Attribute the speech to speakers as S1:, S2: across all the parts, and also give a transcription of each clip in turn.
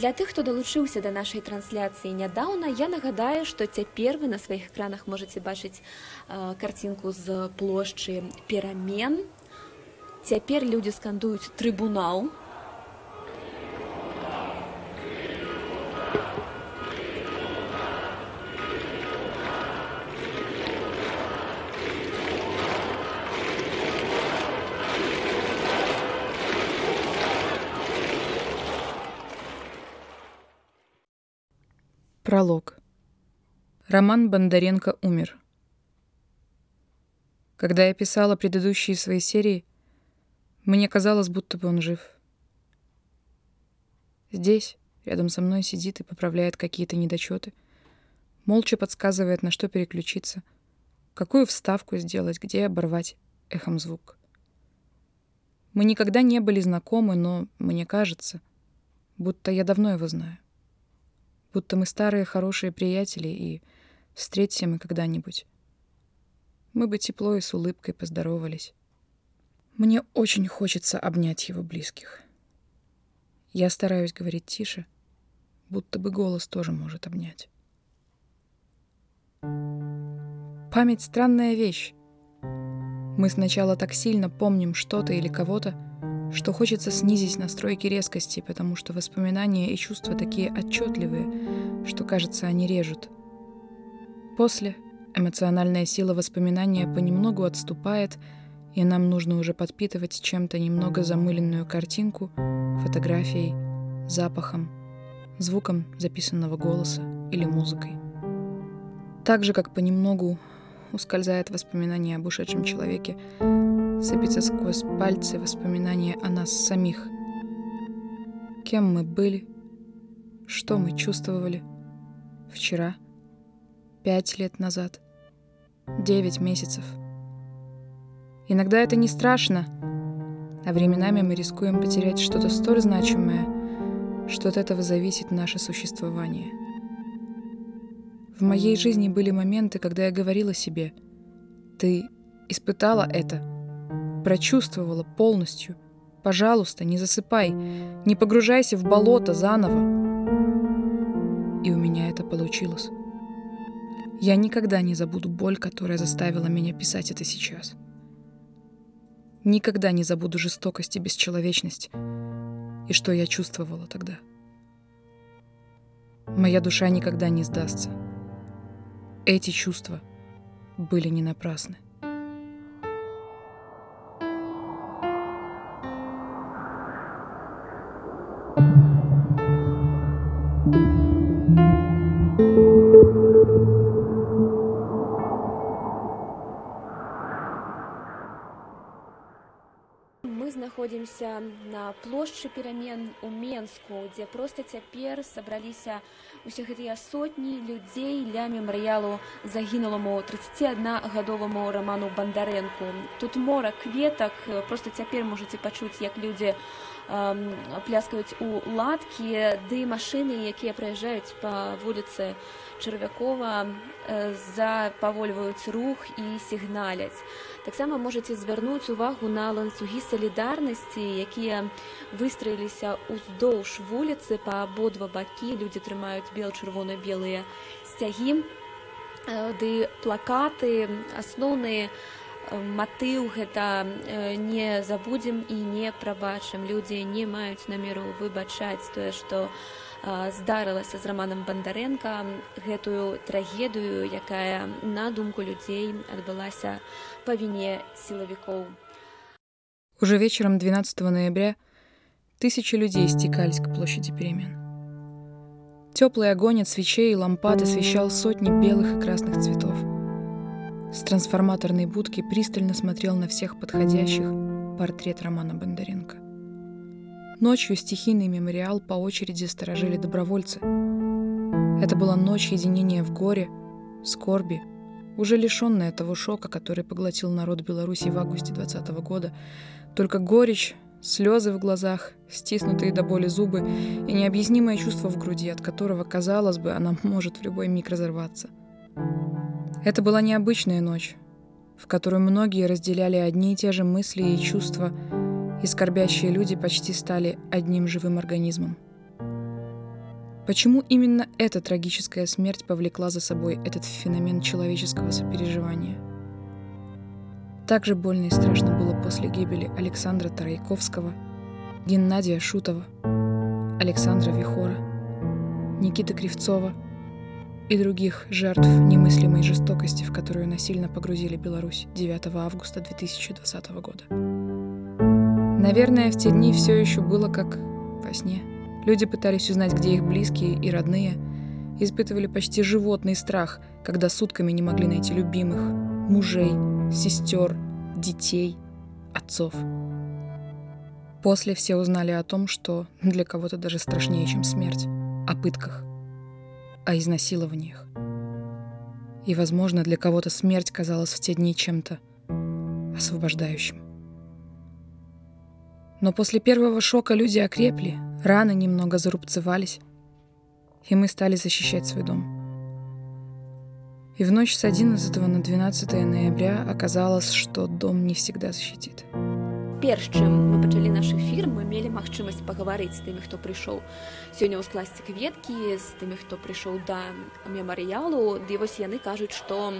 S1: Для тых, хто далучыўся да нашай трансляцыі нядаўна, я нагадаю, што цяпер вы на сваіх экранах можаце бачыць э, карцінку з плошчы перамен. Цяпер людзі скандуюць трыбунал.
S2: Роман Бондаренко умер. Когда я писала предыдущие свои серии, мне казалось, будто бы он жив. Здесь, рядом со мной, сидит и поправляет какие-то недочеты, молча подсказывает, на что переключиться, какую вставку сделать, где оборвать эхом звук. Мы никогда не были знакомы, но мне кажется, будто я давно его знаю будто мы старые хорошие приятели, и встреться мы когда-нибудь. Мы бы тепло и с улыбкой поздоровались. Мне очень хочется обнять его близких. Я стараюсь говорить тише, будто бы голос тоже может обнять. Память — странная вещь. Мы сначала так сильно помним что-то или кого-то, что хочется снизить настройки резкости, потому что воспоминания и чувства такие отчетливые, что, кажется, они режут. После эмоциональная сила воспоминания понемногу отступает, и нам нужно уже подпитывать чем-то немного замыленную картинку, фотографией, запахом, звуком записанного голоса или музыкой. Так же, как понемногу ускользает воспоминание об ушедшем человеке, сыпется сквозь пальцы воспоминания о нас самих. Кем мы были, что мы чувствовали вчера, пять лет назад, девять месяцев. Иногда это не страшно, а временами мы рискуем потерять что-то столь значимое, что от этого зависит наше существование. В моей жизни были моменты, когда я говорила себе, ты испытала это — прочувствовала полностью. Пожалуйста, не засыпай, не погружайся в болото заново. И у меня это получилось. Я никогда не забуду боль, которая заставила меня писать это сейчас. Никогда не забуду жестокость и бесчеловечность, и что я чувствовала тогда. Моя душа никогда не сдастся. Эти чувства были не напрасны.
S1: Знаходзімся на плошчы перамен у Менску, дзе проста цяпер сабраліся усе гэтыя сотні людзей ля мемарыялу загінуламу 31гадоваму раману бандарэнку. Тут мора кветак, просто цяпер можаце пачуць, як людзі пляскаюць у ладкі ды машыны якія праязджаюць па вуліцы чарвякова запавольваюць рух і сігналяць таксама можаце звярнуць увагу на ланцугі салідарнасці якія выстраіліся ўздоўж вуліцы па абодва бакі людзі трымаюць бел-чырвона-белыя сцягі ды плакаты асноўныя матыў гэта не забудзем і не прабачым людзі не маюць намеру выбачаць тое што здарылася з раманам бандарэнка гэтую трагедыю якая на думку людзей адбылася па віне сілавікоў
S2: уже вечером 12 ноября тысячи людей стекались к площади перемен теплый огонь от свечей и лампад освещал сотни белых и красных цветов с трансформаторной будки пристально смотрел на всех подходящих портрет Романа Бондаренко. Ночью стихийный мемориал по очереди сторожили добровольцы. Это была ночь единения в горе, скорби, уже лишенная того шока, который поглотил народ Беларуси в августе 2020 года. Только горечь, слезы в глазах, стиснутые до боли зубы и необъяснимое чувство в груди, от которого, казалось бы, она может в любой миг разорваться. Это была необычная ночь, в которую многие разделяли одни и те же мысли и чувства, и скорбящие люди почти стали одним живым организмом. Почему именно эта трагическая смерть повлекла за собой этот феномен человеческого сопереживания? Также больно и страшно было после гибели Александра Тарайковского, Геннадия Шутова, Александра Вихора, Никиты Кривцова и других жертв немыслимой жестокости, в которую насильно погрузили Беларусь 9 августа 2020 года. Наверное, в те дни все еще было как во сне. Люди пытались узнать, где их близкие и родные, испытывали почти животный страх, когда сутками не могли найти любимых, мужей, сестер, детей, отцов. После все узнали о том, что для кого-то даже страшнее, чем смерть, о пытках, о изнасилованиях. И, возможно, для кого-то смерть казалась в те дни чем-то освобождающим. Но после первого шока люди окрепли, раны немного зарубцевались, и мы стали защищать свой дом. И в ночь с 11 на 12 ноября оказалось, что дом не всегда защитит.
S1: перш чым мы пачалі наш эфір мы мелі магчымасць пагаварыць з тымі хто прыйшоў сёння ў скласці кветкі з тымі хто прыйшоў да мемарыялу ды вось яны кажуць што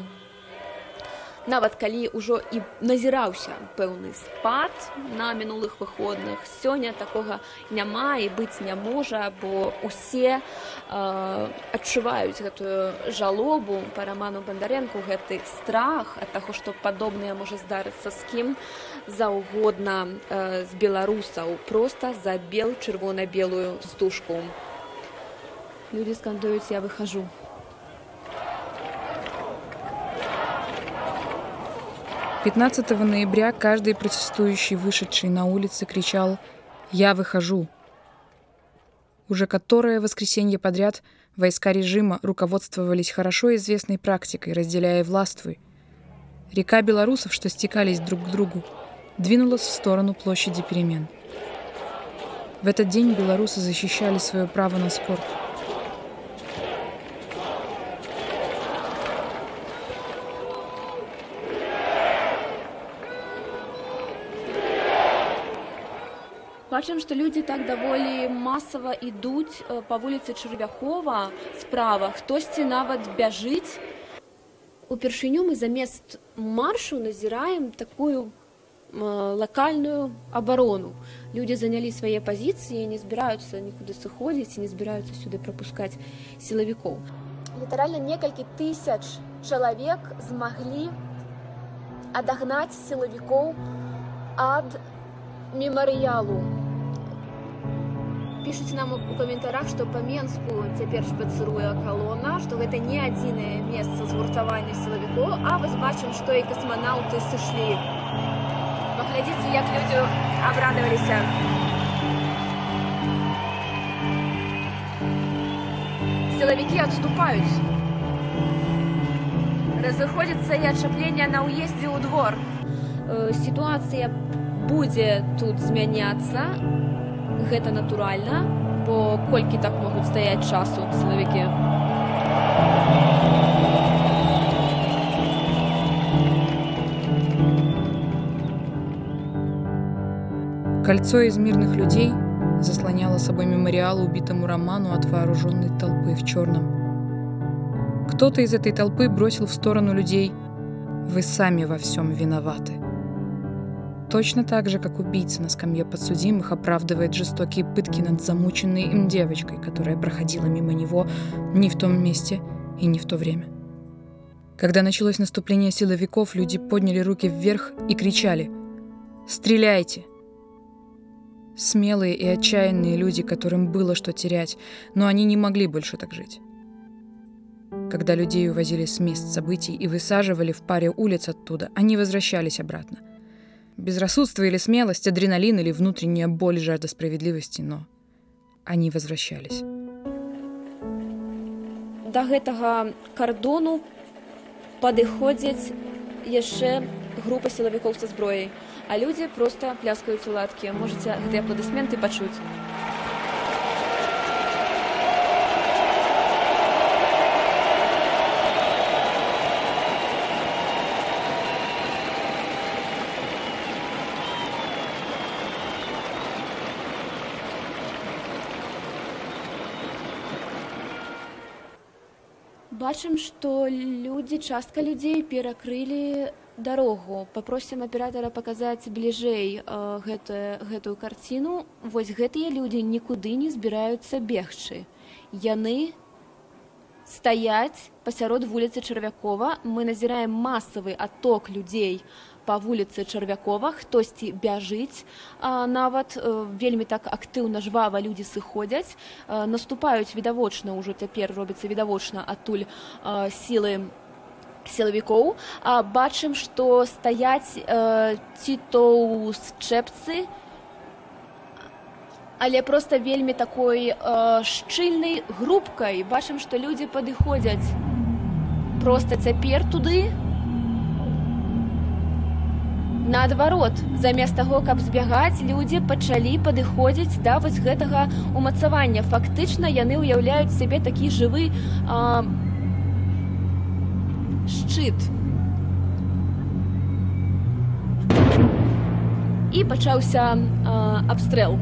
S1: Нават калі ўжо і назіраўся пэўны спад на мінулых выходных сёння такога няма і быць не можа бо усе э, адчуваюць гэтую жалобу па раману бандарэнку гэты страх ад таго што падобнае можа здарыцца з кім заўгодна э, з беларусаў проста за бел чырвона-белую стужку. Людзі скандуюць я выхожу
S2: 15 ноября каждый протестующий, вышедший на улицы, кричал «Я выхожу!». Уже которое воскресенье подряд войска режима руководствовались хорошо известной практикой, разделяя властвуй. Река белорусов, что стекались друг к другу, двинулась в сторону площади перемен. В этот день белорусы защищали свое право на спорт –
S1: бачым што людзі так даволі масава ідуць э, па вуліцы чарвякова справа хтосьці нават бяжыць упершыню мы замест маршу назіраем такую э, лакальную абарону людзі занялі свае пазіцыі не збіраюцца нікуды сыходзіць і не збіраюцца сюды прапускаць сілавікоў літаральна некалькі тысяч чалавек змаглі адагнаць сілавікоў ад мемарыялу пішуць нам у каментарах што па менску цяпер шпацыруе калона што гэта не адзінае месца згуртавання сілавікоў а вось бачым што і касманаўты сышлі паглядзіце як людзі абрадаваліся сілавікі адступаюць разыходзіцца і адчаплення на ўездзе ў двор сітуацыя будзе тут змяняцца гэта натуральна, бо колькі так могуць стаяць часу сілавікі.
S2: Кольцо из мирных людей заслоняло собой мемориал убитому Роману от вооруженной толпы в черном. Кто-то из этой толпы бросил в сторону людей «Вы сами во всем виноваты». Точно так же, как убийца на скамье подсудимых оправдывает жестокие пытки над замученной им девочкой, которая проходила мимо него не в том месте и не в то время. Когда началось наступление силовиков, люди подняли руки вверх и кричали «Стреляйте!». Смелые и отчаянные люди, которым было что терять, но они не могли больше так жить. Когда людей увозили с мест событий и высаживали в паре улиц оттуда, они возвращались обратно – Безрассудство или смелость, адреналин или внутренняя боль, жажда справедливости, но они возвращались.
S1: До гэтага кардону падыходзіць яшчэ група сілавікоў са зброяй, а людзі проста пляскаюць уладкі. Можаце гэтыя апладысменты пачуць. Бачым, што людзі частка людзей перакрылі дарогу. Попросім аператара паказаць бліжэй э, гэтую, гэтую карціну. Вось гэтыя людзі нікуды не збіраюцца бегчы. Яны стаяць пасярод вуліцы чарвякова. Мы назіраем масавы аток людзей па вуліцы чарвякова хтосьці бяжыць а, нават а, э, вельмі так актыўна жвава людзі сыходзяць. А, наступаюць відавочна ўжо цяпер робіцца відавочна адтуль а, сілы сілавікоў. Бачым што стаяць э, ці то ў счэпцы але проста вельмі такой э, шчыльнай групкай. Бачым што людзі падыходзяць. Проста цяпер туды наадварот замест таго каб збягаць людзі пачалі падыходзіць да вось гэтага умацавання фактычна яны ўяўляюць сябе такі жывы а, шчыт. І пачаўся абстрэл.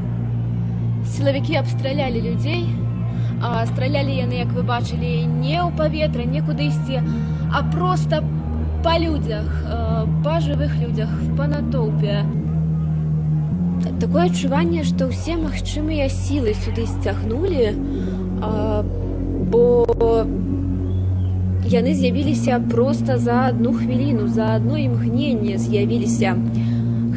S1: Сілавікі абстралялі людзей, а стралялі яны, як вы бачылі, не ў паветра, не кудысьці, а проста па людзях, па жывых людзях, па натоўпе. Такое адчуванне, што ўсе магчымыя сілы сюды сцягнулі, бо яны з'явіліся проста за одну хвіліну за одно імгненне з'явіліся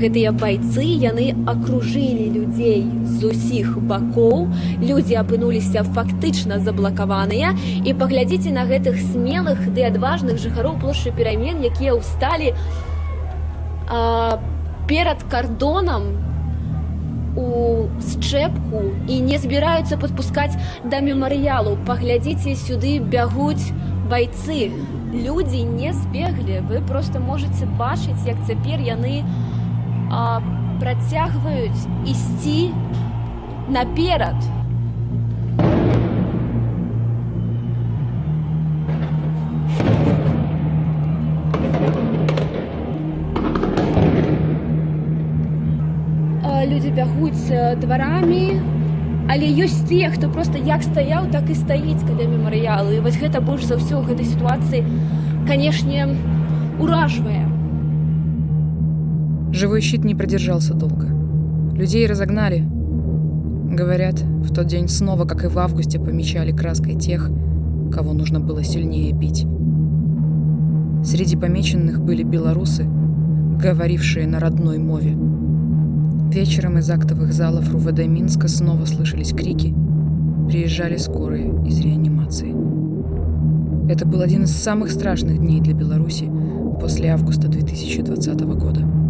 S1: гэтыя байцы яны акружылі людзей з усіх бакоў людзі апынуліся фактычна заблакаваныя і паглядзіце на гэтых смелых ды адважных жыхароў плошчы перамен якія ўсталі перад кардонам у счэпку і не збіраюцца падпускаць да мемарыялу паглядзіце сюды бягуць байцы людзі не збеглі вы просто можете бачыць як цяпер яны а, працягваюць ісці наперад людзі бягуць дварамі але ёсць тыя хто просто як стаяў так і стаіць каля мемарыялы вось гэта больш за ўсё гэтай сітуацыі канешне уражвае
S2: живой щит не продержался долго людей разогнали говорят в тот день снова как и в августе помечали краской тех кого нужно было сильнее бить среди помеченных были белорусы говорившие на родной мове Вечером из актовых залов РУВД Минска снова слышались крики. Приезжали скорые из реанимации. Это был один из самых страшных дней для Беларуси после августа 2020 года.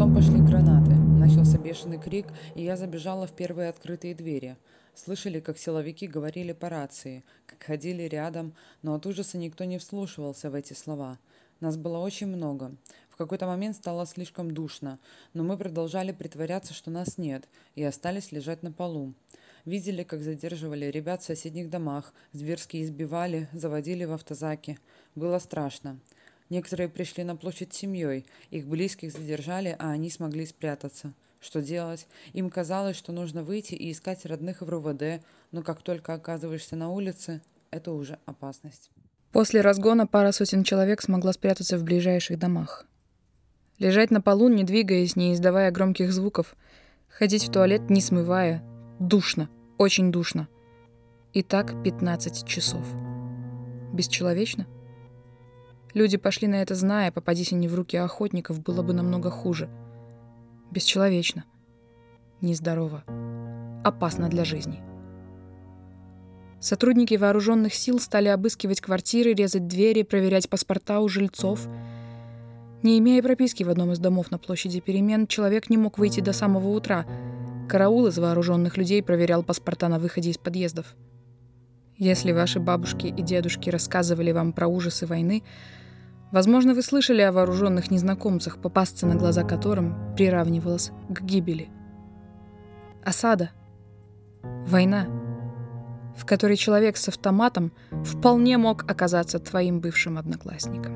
S3: Потом пошли гранаты. Начался бешеный крик, и я забежала в первые открытые двери. Слышали, как силовики говорили по рации, как ходили рядом, но от ужаса никто не вслушивался в эти слова. Нас было очень много какой-то момент стало слишком душно, но мы продолжали притворяться, что нас нет, и остались лежать на полу. Видели, как задерживали ребят в соседних домах, зверски избивали, заводили в автозаки. Было страшно. Некоторые пришли на площадь семьей, их близких задержали, а они смогли спрятаться. Что делать? Им казалось, что нужно выйти и искать родных в РУВД, но как только оказываешься на улице, это уже опасность.
S2: После разгона пара сотен человек смогла спрятаться в ближайших домах. Лежать на полу, не двигаясь, не издавая громких звуков. Ходить в туалет, не смывая. Душно. Очень душно. И так 15 часов. Бесчеловечно? Люди пошли на это, зная, попадись они в руки охотников, было бы намного хуже. Бесчеловечно. Нездорово. Опасно для жизни. Сотрудники вооруженных сил стали обыскивать квартиры, резать двери, проверять паспорта у жильцов — не имея прописки в одном из домов на площади перемен, человек не мог выйти до самого утра. Караул из вооруженных людей проверял паспорта на выходе из подъездов. Если ваши бабушки и дедушки рассказывали вам про ужасы войны, возможно, вы слышали о вооруженных незнакомцах, попасться на глаза которым приравнивалось к гибели. Осада. Война, в которой человек с автоматом вполне мог оказаться твоим бывшим одноклассником.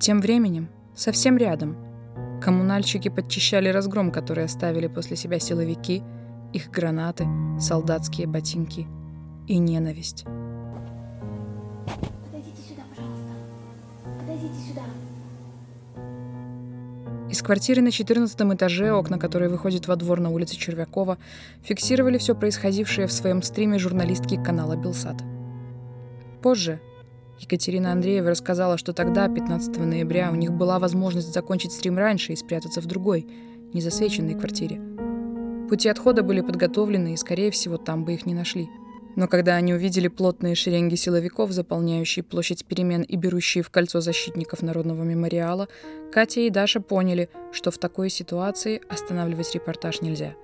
S2: Тем временем, совсем рядом, коммунальщики подчищали разгром, который оставили после себя силовики, их гранаты, солдатские ботинки и ненависть. Подойдите сюда, пожалуйста. Подойдите сюда. Из квартиры на 14 этаже, окна которой выходят во двор на улице Червякова, фиксировали все происходившее в своем стриме журналистки канала «Белсат». Позже Екатерина Андреева рассказала, что тогда, 15 ноября, у них была возможность закончить стрим раньше и спрятаться в другой, незасвеченной квартире. Пути отхода были подготовлены, и, скорее всего, там бы их не нашли – но когда они увидели плотные шеренги силовиков, заполняющие площадь перемен и берущие в кольцо защитников Народного мемориала, Катя и Даша поняли, что в такой ситуации останавливать репортаж нельзя.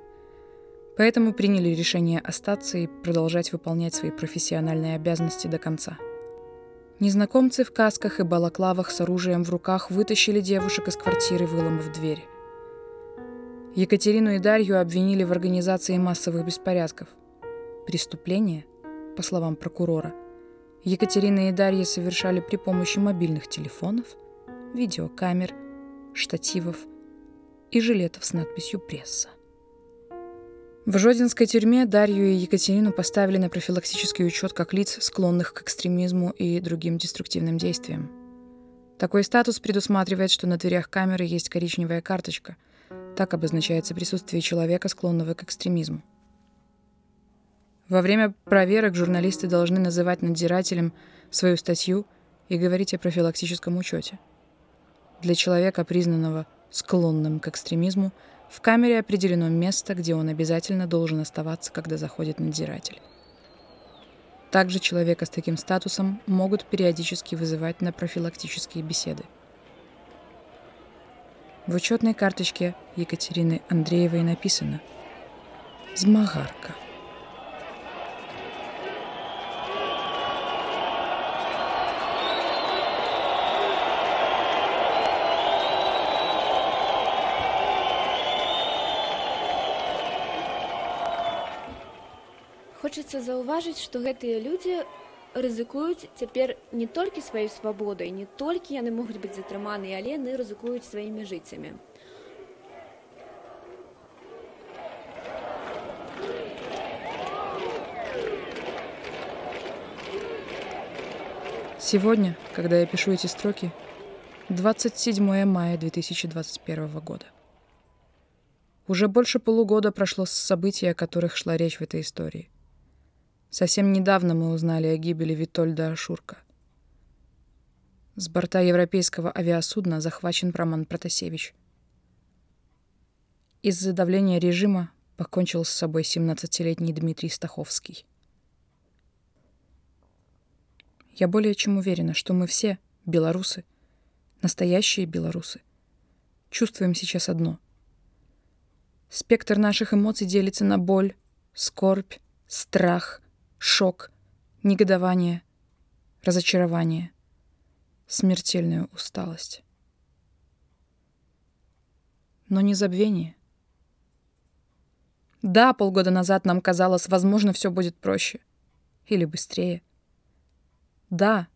S2: Поэтому приняли решение остаться и продолжать выполнять свои профессиональные обязанности до конца. Незнакомцы в касках и балаклавах с оружием в руках вытащили девушек из квартиры, выломав дверь. Екатерину и Дарью обвинили в организации массовых беспорядков – Преступление, по словам прокурора, Екатерина и Дарья совершали при помощи мобильных телефонов, видеокамер, штативов и жилетов с надписью «Пресса». В Жодинской тюрьме Дарью и Екатерину поставили на профилактический учет как лиц, склонных к экстремизму и другим деструктивным действиям. Такой статус предусматривает, что на дверях камеры есть коричневая карточка. Так обозначается присутствие человека, склонного к экстремизму. Во время проверок журналисты должны называть надзирателям свою статью и говорить о профилактическом учете. Для человека, признанного склонным к экстремизму, в камере определено место, где он обязательно должен оставаться, когда заходит надзиратель. Также человека с таким статусом могут периодически вызывать на профилактические беседы. В учетной карточке Екатерины Андреевой написано «Змагарка».
S1: хочацца заўважыць што гэтыя людзі рызыкуюць цяпер не толькі сваёй свабодай не толькі яны могуць быць затрыманы але яны рызыкуюць сваімі жыццямі
S2: Сегодня, когда я пишу эти строки, 27 мая 2021 года. Уже больше полугода прошло с событий, о которых шла речь в этой истории – Совсем недавно мы узнали о гибели Витольда Ашурка. С борта европейского авиасудна захвачен Роман Протасевич. Из-за давления режима покончил с собой 17-летний Дмитрий Стаховский. Я более чем уверена, что мы все, белорусы, настоящие белорусы, чувствуем сейчас одно. Спектр наших эмоций делится на боль, скорбь, страх — шок, негодование, разочарование, смертельную усталость. Но не забвение. Да, полгода назад нам казалось, возможно, все будет проще. Или быстрее. Да,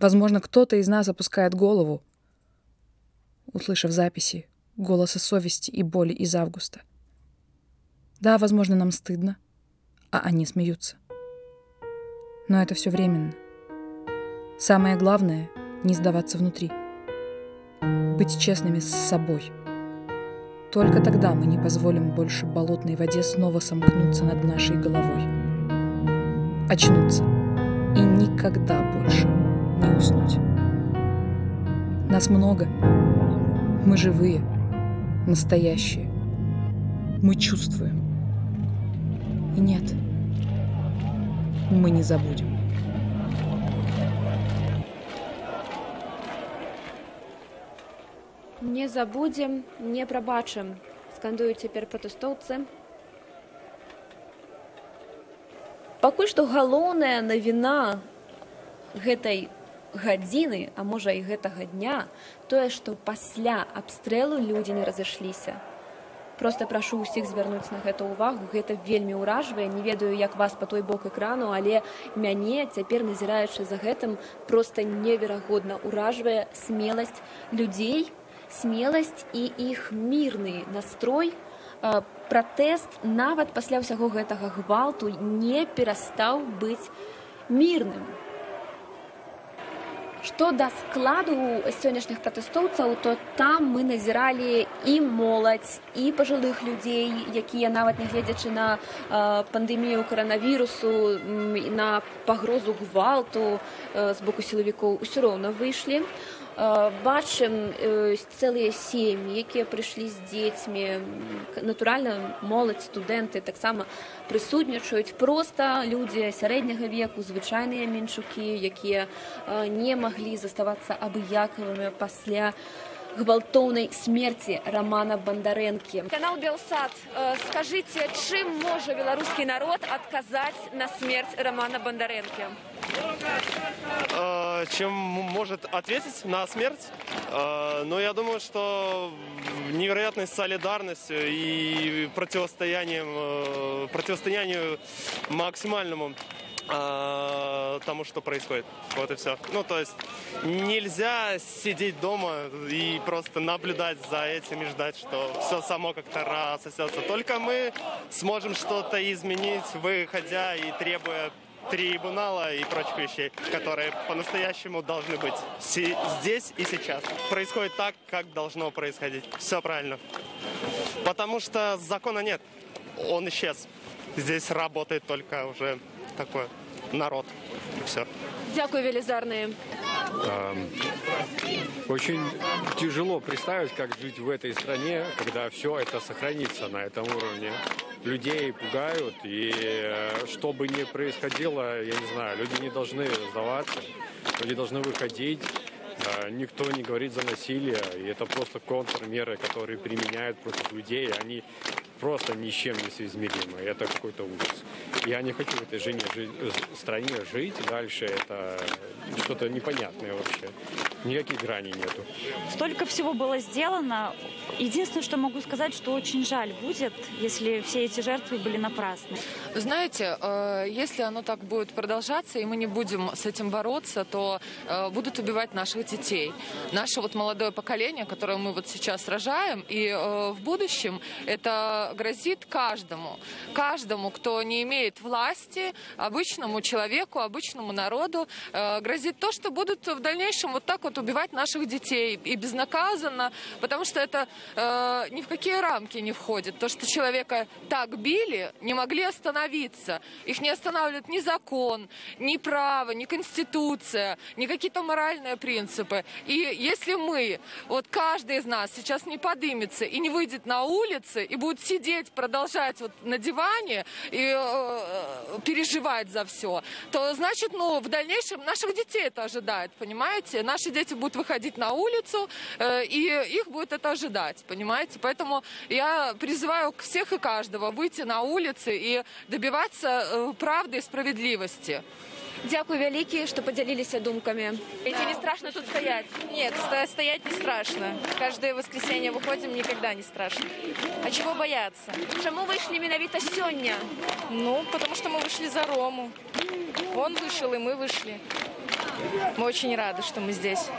S2: возможно, кто-то из нас опускает голову, услышав записи голоса совести и боли из августа. Да, возможно, нам стыдно а они смеются. Но это все временно. Самое главное — не сдаваться внутри. Быть честными с собой. Только тогда мы не позволим больше болотной воде снова сомкнуться над нашей головой. Очнуться и никогда больше не уснуть. Нас много. Мы живые, настоящие. Мы чувствуем. И нет — мы не забудем.
S1: Не забудем, не прабачым, скандуюць цяпер пратэстоўцы. Пакуль што галоўная навіна гэтай гадзіны, а можа і гэтага дня, тое, што пасля абстрэлу людзі не разышліся просто прашу ўсіх звярнуць на гэта ўвагу гэта вельмі ўражвае не ведаю як вас по той бок экрану але мяне цяпер назіраючы за гэтым просто неверагодна ўражвае смеласць людзей смеласць і іх мірны настрой. Пратэст нават пасля ўсяго гэтага гвалту не перастаў быць мірным Што да складу сённяшніх пратэстоўцаў, то там мы назіралі і моладзь і пажылых людзей, якія нават нягледзячы на э, пандэмію каранавірусу, на пагрозу гвалту э, з боку сілавікоў усё роўна выйшлі. Бачым цэлыя сем'і якія прыйшлі з дзецьмі натуральна моладзь студэнты таксама прысутнічаюць проста людзі сярэдняга веку звычайныя менчукі якія не маглі заставацца абыякавымі пасля гвалтоўнай смерці рамана бандарэнкі канал белсад скажыце чым можа беларускі народ адказаць на смерць рамана бандарэнкі
S4: Э, чем может ответить на смерть. Э, но я думаю, что невероятной солидарностью и противостоянием, э, противостоянию максимальному тому, что происходит. Вот и все. Ну, то есть нельзя сидеть дома и просто наблюдать за этим и ждать, что все само как-то рассосется. Только мы сможем что-то изменить, выходя и требуя трибунала и прочих вещей, которые по-настоящему должны быть здесь и сейчас. Происходит так, как должно происходить. Все правильно. Потому что закона нет. Он исчез. Здесь работает только уже такой народ. Все.
S1: Дякую, велизарные.
S5: Очень тяжело представить, как жить в этой стране, когда все это сохранится на этом уровне. Людей пугают, и э, что бы ни происходило, я не знаю, люди не должны сдаваться, люди должны выходить. Никто не говорит за насилие, и это просто контрмеры, которые применяют против людей. Они просто ни чем не соизмеримы. Это какой-то ужас. Я не хочу в этой жене, жить, стране жить дальше. Это что-то непонятное вообще. Никаких граней нету.
S6: Столько всего было сделано. Единственное, что могу сказать, что очень жаль будет, если все эти жертвы были напрасны.
S7: Знаете, э, если оно так будет продолжаться, и мы не будем с этим бороться, то э, будут убивать наших детей. Наше вот молодое поколение, которое мы вот сейчас рожаем, и э, в будущем это грозит каждому. Каждому, кто не имеет власти, обычному человеку, обычному народу, грозит то, что будут в дальнейшем вот так вот убивать наших детей и безнаказанно, потому что это э, ни в какие рамки не входит. То, что человека так били, не могли остановиться. Их не останавливает ни закон, ни право, ни конституция, ни какие-то моральные принципы. И если мы, вот каждый из нас сейчас не подымется и не выйдет на улицы и будет сидеть, продолжать вот на диване и э, переживать за все, то значит, ну, в дальнейшем наших детей это ожидает, понимаете? Наши дети будут выходить на улицу, э, и их будет это ожидать, понимаете? Поэтому я призываю всех и каждого выйти на улицы и добиваться э, правды и справедливости.
S1: Дякую вялікі, што падзяліліся думкамі. Ці не страшно тут стоять?
S8: Нет, стоять не страшно. Каждое воскресенье выходим, никогда не страшно. А чего бояться?
S1: Чему вышли миновито сегодня?
S8: Ну, потому что мы вышли за Рому. Он вышел, и мы вышли. Мы очень рады, что мы здесь.